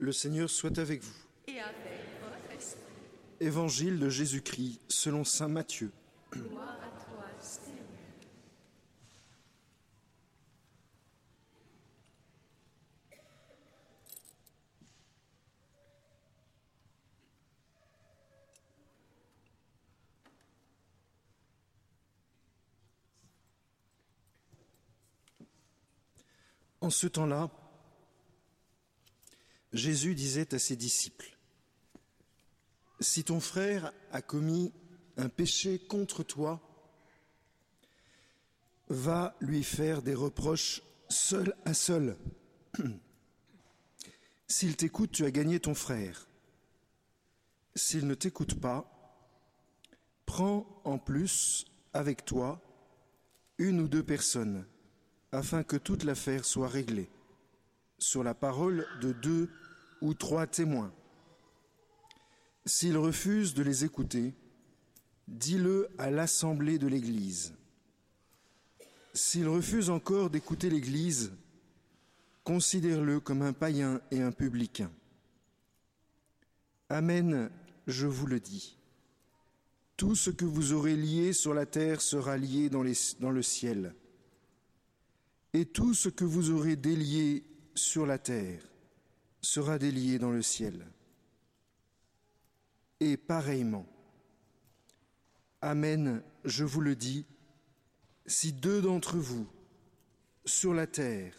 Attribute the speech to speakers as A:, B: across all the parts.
A: Le Seigneur soit avec vous.
B: et avec votre esprit.
A: Évangile de Jésus-Christ selon Saint Matthieu.
B: Gloire à toi, Seigneur.
A: En ce temps-là, Jésus disait à ses disciples, Si ton frère a commis un péché contre toi, va lui faire des reproches seul à seul. S'il t'écoute, tu as gagné ton frère. S'il ne t'écoute pas, prends en plus avec toi une ou deux personnes afin que toute l'affaire soit réglée sur la parole de deux ou trois témoins. S'il refuse de les écouter, dis-le à l'assemblée de l'Église. S'il refuse encore d'écouter l'Église, considère-le comme un païen et un publicain. Amen, je vous le dis. Tout ce que vous aurez lié sur la terre sera lié dans, dans le ciel et tout ce que vous aurez délié sur la terre sera délié dans le ciel. Et pareillement, Amen, je vous le dis, si deux d'entre vous sur la terre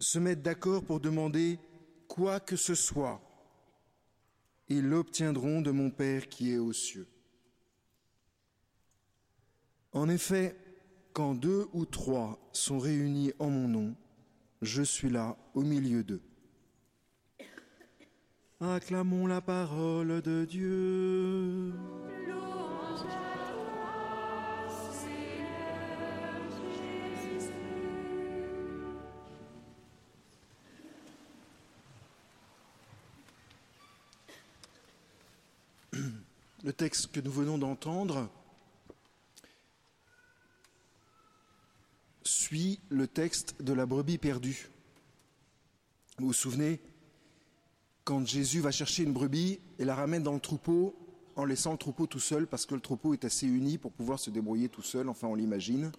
A: se mettent d'accord pour demander quoi que ce soit, ils l'obtiendront de mon Père qui est aux cieux. En effet, quand deux ou trois sont réunis en mon nom, je suis là au milieu d'eux. Acclamons la parole de Dieu. Le texte que nous venons d'entendre suit le texte de la brebis perdue. Vous vous souvenez, quand Jésus va chercher une brebis et la ramène dans le troupeau en laissant le troupeau tout seul parce que le troupeau est assez uni pour pouvoir se débrouiller tout seul, enfin on l'imagine.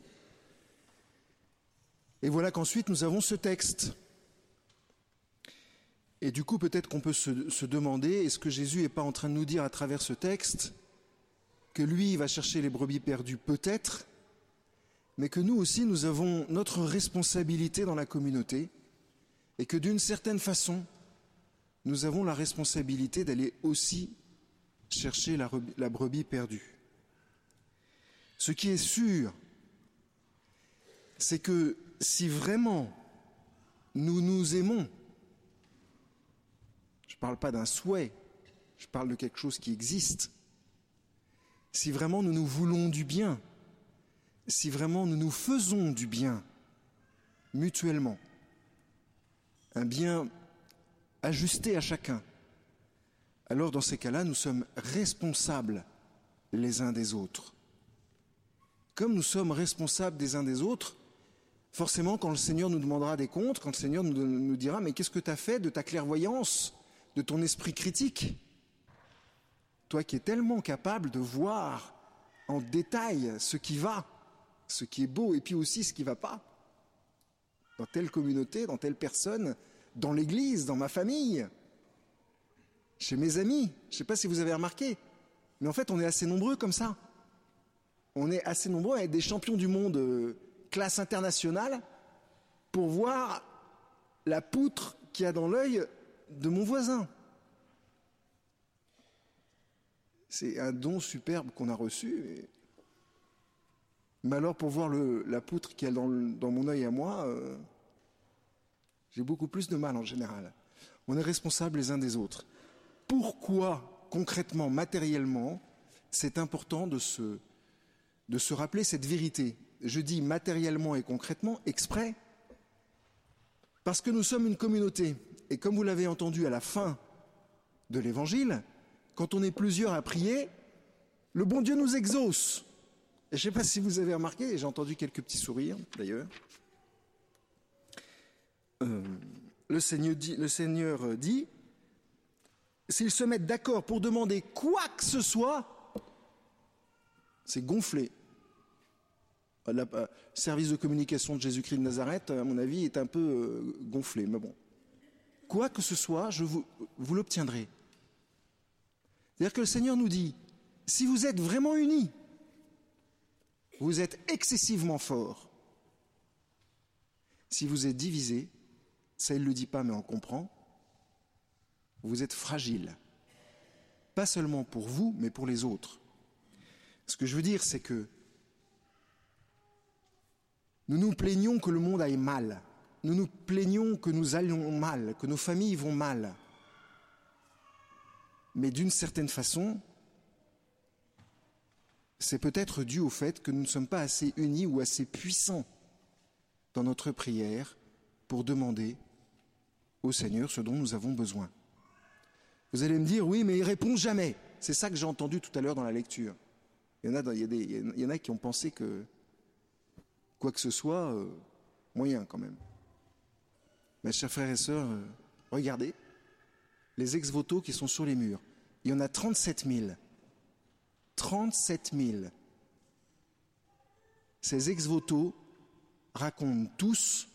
A: Et voilà qu'ensuite nous avons ce texte. Et du coup peut-être qu'on peut se, demander, est-ce que Jésus n'est pas en train de nous dire à travers ce texte que lui va chercher les brebis perdues Peut-être, mais que nous aussi nous avons notre responsabilité dans la communauté et que d'une certaine façon, nous avons la responsabilité d'aller aussi chercher la, rebis- la brebis perdue. Ce qui est sûr, c'est que si vraiment nous nous aimons, je ne parle pas d'un souhait, je parle de quelque chose qui existe, si vraiment nous nous voulons du bien, si vraiment nous nous faisons du bien mutuellement, un bien ajusté à chacun, alors dans ces cas-là, nous sommes responsables les uns des autres. Comme nous sommes responsables des uns des autres, forcément, quand le Seigneur nous demandera des comptes, quand le Seigneur nous, nous dira, mais qu'est-ce que tu as fait de ta clairvoyance, de ton esprit critique? Toi qui es tellement capable de voir en détail ce qui va, ce qui est beau, et puis aussi ce qui ne va pas, dans telle communauté, dans telle personne, dans l'église, dans ma famille, chez mes amis. Je ne sais pas si vous avez remarqué, mais en fait, on est assez nombreux comme ça. On est assez nombreux à être des champions du monde euh, classe internationale pour voir la poutre qu'il y a dans l'œil de mon voisin. C'est un don superbe qu'on a reçu. Mais alors, pour voir la poutre qu'il y a dans, mon œil à moi, euh, j'ai beaucoup plus de mal en général. On est responsables les uns des autres. Pourquoi, concrètement, matériellement, c'est important de se rappeler cette vérité? Je dis matériellement et concrètement, exprès, parce que nous sommes une communauté. Et comme vous l'avez entendu à la fin de l'évangile, quand on est plusieurs à prier, le bon Dieu nous exauce. Je ne sais pas si vous avez remarqué, j'ai entendu quelques petits sourires d'ailleurs. Euh, le, Seigneur dit, s'ils se mettent d'accord pour demander quoi que ce soit, c'est gonflé. Le euh, service de communication de Jésus-Christ de Nazareth, à mon avis, est un peu euh, gonflé, mais bon. Quoi que ce soit, je vous, vous l'obtiendrez. C'est-à-dire que le Seigneur nous dit, si vous êtes vraiment unis, vous êtes excessivement forts. Si vous êtes divisés, ça il ne le dit pas mais on comprend, vous êtes fragile. Pas seulement pour vous, mais pour les autres. Ce que je veux dire, c'est que nous nous plaignons que le monde aille mal. Nous nous plaignons que nous allions mal, que nos familles vont mal. Mais d'une certaine façon, c'est peut-être dû au fait que nous ne sommes pas assez unis ou assez puissants dans notre prière pour demander au Seigneur ce dont nous avons besoin. Vous allez me dire, oui, mais il répond jamais. C'est ça que j'ai entendu tout à l'heure dans la lecture. Il y, en a, qui ont pensé que quoi que ce soit, euh, moyen quand même. Mes chers frères et sœurs, euh, regardez les ex-votos qui sont sur les murs. Il y en a 37 000. 37 000. Ces ex-votos racontent tous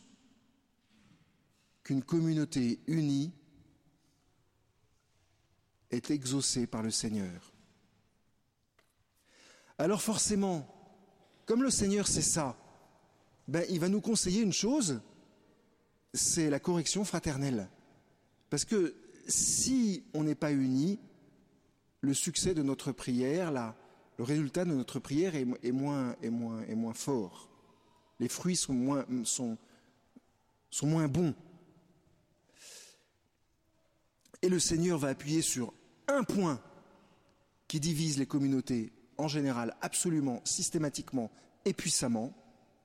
A: qu'une communauté unie est exaucée par le Seigneur. Alors forcément, comme le Seigneur sait ça, ben, il va nous conseiller une chose, c'est la correction fraternelle. Parce que si on n'est pas unis, le succès de notre prière, le résultat de notre prière est, moins, fort. Les fruits sont moins, sont moins bons. Et le Seigneur va appuyer sur un point qui divise les communautés en général, absolument, systématiquement et puissamment,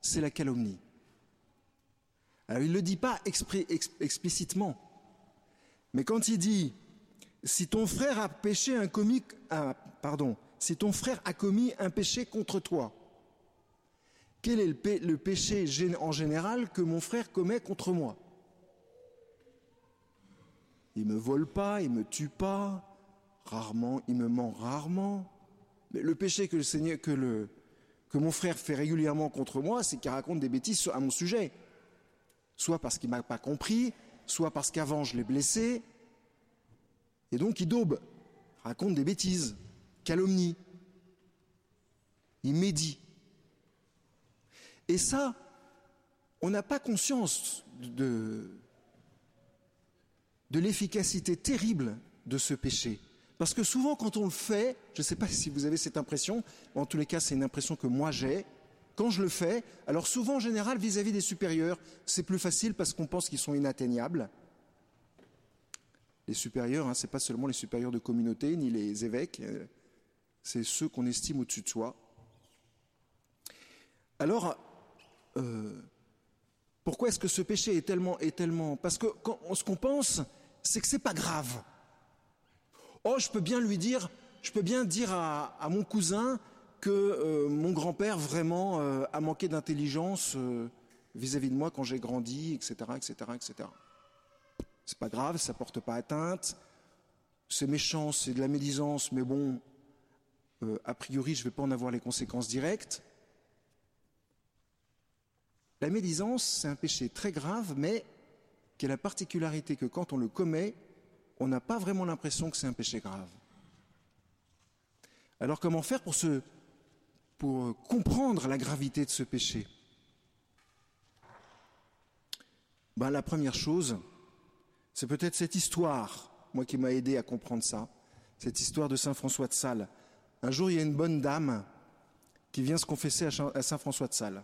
A: c'est la calomnie. Alors il ne le dit pas explicitement, mais quand il dit si ton frère a commis, un péché contre toi, quel est le, pé, le péché en général que mon frère commet contre moi? Il me vole pas, il me tue pas, rarement, il me ment rarement. Mais le péché que le Seigneur, que le, que mon frère fait régulièrement contre moi, c'est qu'il raconte des bêtises à mon sujet. Soit parce qu'il m'a pas compris, soit parce qu'avant je l'ai blessé. Et donc il daube, raconte des bêtises, calomnie. Il médit. Et ça, on n'a pas conscience de, l'efficacité terrible de ce péché. Parce que souvent, quand on le fait, je ne sais pas si vous avez cette impression, en tous les cas, c'est une impression que moi j'ai, quand je le fais, alors souvent, en général, vis-à-vis -vis des supérieurs, c'est plus facile parce qu'on pense qu'ils sont inatteignables. Les supérieurs, hein, ce n'est pas seulement les supérieurs de communauté, ni les évêques, euh, c'est ceux qu'on estime au-dessus de soi. Alors, euh, pourquoi est-ce que ce péché est tellement, est tellement... Parce que ce qu'on pense, c'est que c'est pas grave. Oh, je peux bien lui dire, je peux bien dire à, mon cousin que euh, mon grand-père vraiment a manqué d'intelligence vis-à-vis de moi quand j'ai grandi, etc., etc., etc. C'est pas grave, ça porte pas atteinte. C'est méchant, c'est de la médisance, mais bon, euh, a priori, je vais pas en avoir les conséquences directes. La médisance, c'est un péché très grave, mais qui a la particularité que quand on le commet, on n'a pas vraiment l'impression que c'est un péché grave. Alors comment faire pour, se, pour comprendre la gravité de ce péché? Ben, La première chose, c'est peut-être cette histoire, moi qui m'a aidé à comprendre ça, cette histoire de Saint François de Sales. Un jour, il y a une bonne dame qui vient se confesser à Saint François de Sales.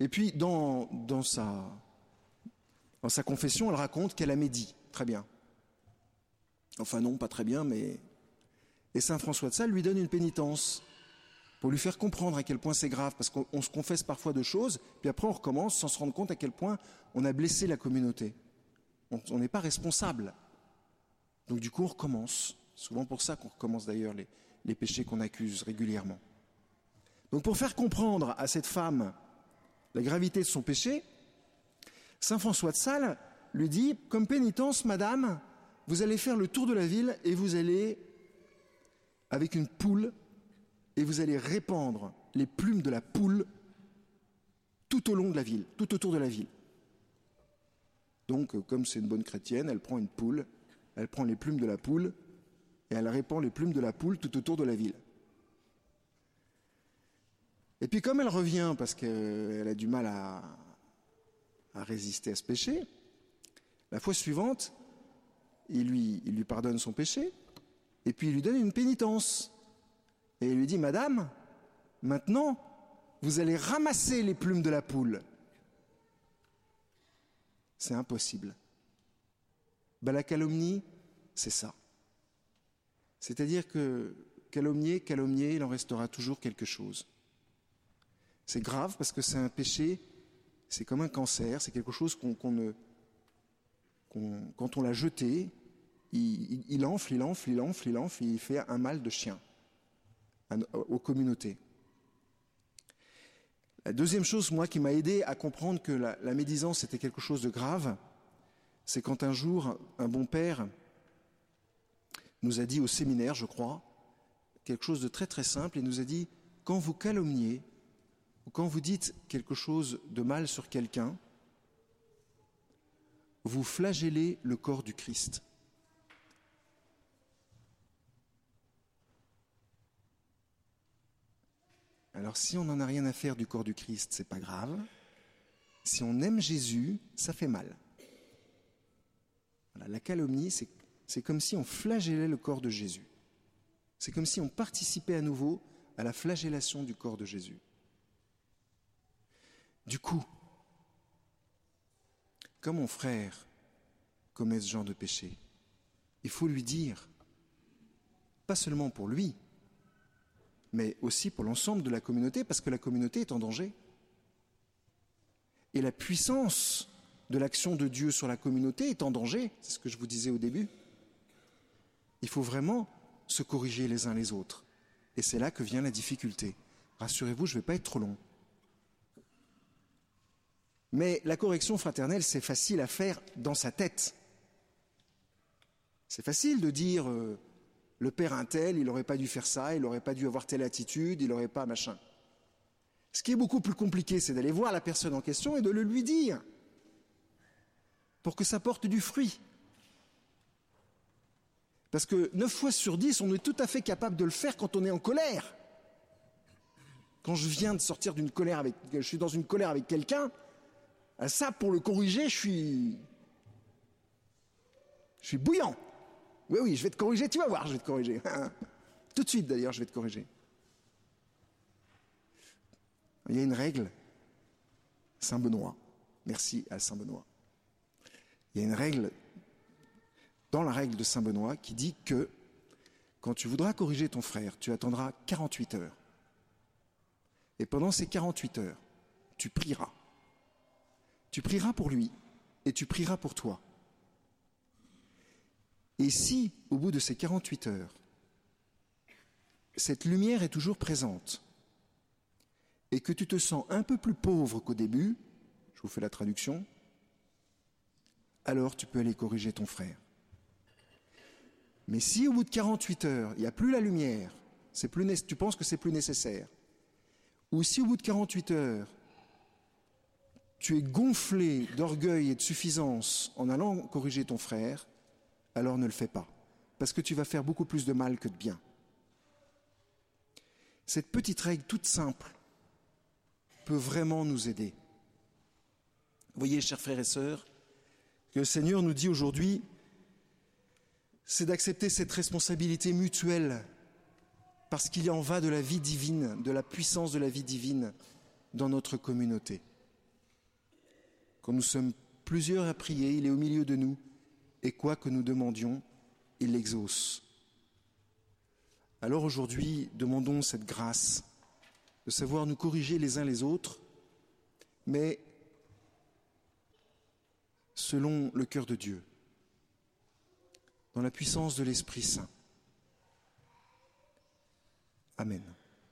A: Et puis, dans, sa confession, elle raconte qu'elle a médit. Très bien. Enfin non, pas très bien, mais... Et Saint François de Sales lui donne une pénitence pour lui faire comprendre à quel point c'est grave, parce qu'on se confesse parfois de choses, puis après on recommence sans se rendre compte à quel point on a blessé la communauté. On n'est pas responsable. Donc du coup on recommence. Souvent pour ça qu'on recommence d'ailleurs les, péchés qu'on accuse régulièrement. Donc pour faire comprendre à cette femme la gravité de son péché, Saint François de Sales lui dit, comme pénitence, Madame, vous allez faire le tour de la ville et vous allez, avec une poule, et vous allez répandre les plumes de la poule tout au long de la ville, tout autour de la ville. Donc, euh, comme c'est une bonne chrétienne, elle prend une poule, elle prend les plumes de la poule, et elle répand les plumes de la poule tout autour de la ville. Et puis comme elle revient parce qu'elle a du mal à, résister à ce péché, la fois suivante, il lui pardonne son péché, et puis il lui donne une pénitence. Et il lui dit, Madame, maintenant, vous allez ramasser les plumes de la poule. C'est impossible. Ben, la calomnie, c'est ça. C'est-à-dire que calomnier, calomnier, il en restera toujours quelque chose. C'est grave parce que c'est un péché, c'est comme un cancer, c'est quelque chose qu'on ne. quand on l'a jeté, il, il- il enfle, il enfle, il enfle, il enfle, et il fait un mal de chien aux communautés. Deuxième chose, qui m'a aidé à comprendre que la, la médisance était quelque chose de grave, c'est quand un jour, un bon père nous a dit au séminaire, je crois, quelque chose de très très simple, et nous a dit, quand vous calomniez, ou quand vous dites quelque chose de mal sur quelqu'un, vous flagellez le corps du Christ. Alors si on n'en a rien à faire du corps du Christ, c'est pas grave. Si on aime Jésus, ça fait mal. La calomnie, c'est, c'est comme si on flagellait le corps de Jésus. C'est comme si on participait à nouveau à la flagellation du corps de Jésus. Du coup, quand mon frère commet ce genre de péché, il faut lui dire, pas seulement pour lui, mais aussi pour l'ensemble de la communauté, parce que la communauté est en danger. Et la puissance de l'action de Dieu sur la communauté est en danger, c'est ce que je vous disais au début. Il faut vraiment se corriger les uns les autres. Et c'est là que vient la difficulté. Rassurez-vous, je ne vais pas être trop long. Mais la correction fraternelle, c'est facile à faire dans sa tête. C'est facile de dire euh, le père un tel, il n'aurait pas dû faire ça, il n'aurait pas dû avoir telle attitude, il n'aurait pas machin. Ce qui est beaucoup plus compliqué, c'est d'aller voir la personne en question et de le lui dire pour que ça porte du fruit. Parce que 9 fois sur 10, on est tout à fait capable de le faire quand on est en colère. Quand je viens de sortir d'une colère avec, je suis dans une colère avec quelqu'un, ça, pour le corriger, je suis, je suis bouillant. Oui, oui, je vais te corriger, tu vas voir, je vais te corriger. Tout de suite, d'ailleurs, je vais te corriger. Il y a une règle, Saint Benoît. Merci à Saint Benoît. Il y a une règle dans la règle de Saint Benoît qui dit que quand tu voudras corriger ton frère, tu attendras 48 heures. Et pendant ces 48 heures, tu prieras. Tu prieras pour lui et tu prieras pour toi. Et si, au bout de ces 48 heures, cette lumière est toujours présente et que tu te sens un peu plus pauvre qu'au début, je vous fais la traduction, alors tu peux aller corriger ton frère. Mais si au bout de 48 heures, il n'y a plus la lumière, c'est plus tu penses que c'est plus nécessaire, ou si au bout de 48 heures, tu es gonflé d'orgueil et de suffisance en allant corriger ton frère, alors ne le fais pas, parce que tu vas faire beaucoup plus de mal que de bien. Cette petite règle toute simple peut vraiment nous aider. Voyez, chers frères et sœurs, que le Seigneur nous dit aujourd'hui, c'est d'accepter cette responsabilité mutuelle, parce qu'il y en va de la vie divine, de la puissance de la vie divine dans notre communauté. Quand nous sommes plusieurs à prier, il est au milieu de nous, et quoi que nous demandions, il l'exauce. Alors aujourd'hui, demandons cette grâce de savoir nous corriger les uns les autres, mais selon le cœur de Dieu, dans la puissance de l'Esprit Saint. Amen.